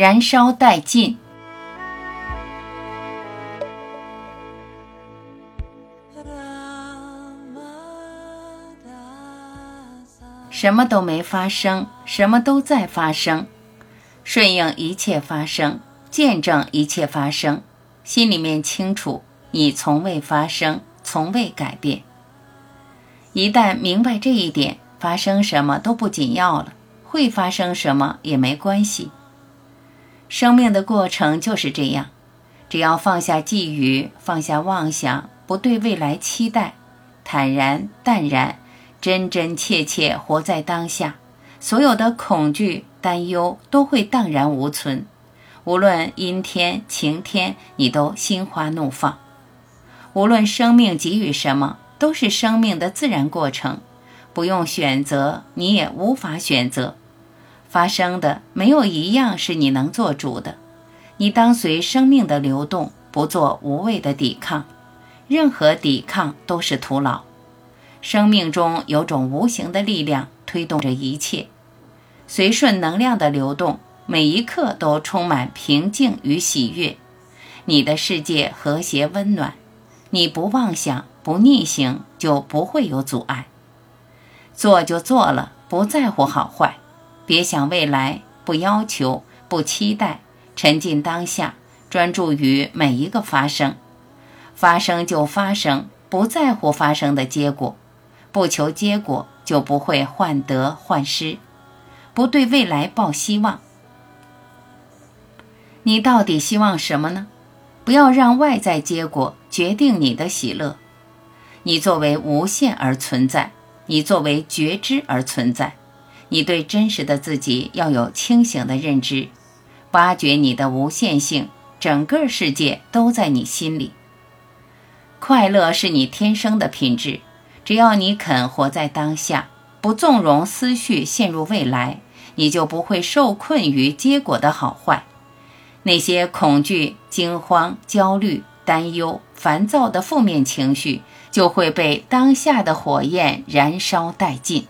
燃烧殆尽。什么都没发生，什么都在发生，顺应一切发生，见证一切发生，心里面清楚，你从未发生，从未改变。一旦明白这一点，发生什么都不紧要了，会发生什么也没关系。生命的过程就是这样，只要放下觊觎，放下妄想，不对未来期待，坦然淡然。真真切切活在当下，所有的恐惧、担忧都会荡然无存。无论阴天、晴天，你都心花怒放。无论生命给予什么，都是生命的自然过程，不用选择，你也无法选择。发生的没有一样是你能做主的。你当随生命的流动，不做无谓的抵抗。任何抵抗都是徒劳。生命中有种无形的力量推动着一切，随顺能量的流动，每一刻都充满平静与喜悦。你的世界和谐温暖，你不妄想不逆行，就不会有阻碍。做就做了，不在乎好坏，别想未来，不要求，不期待，沉浸当下，专注于每一个发生。发生就发生，不在乎发生的结果。不求结果，就不会患得患失；不对未来抱希望，你到底希望什么呢？不要让外在结果决定你的喜乐。你作为无限而存在，你作为觉知而存在，你对真实的自己要有清醒的认知，挖掘你的无限性，整个世界都在你心里。快乐是你天生的品质。只要你肯活在当下，不纵容思绪陷入未来，你就不会受困于结果的好坏。那些恐惧、惊慌、焦虑、担忧、烦躁的负面情绪，就会被当下的火焰燃烧殆尽。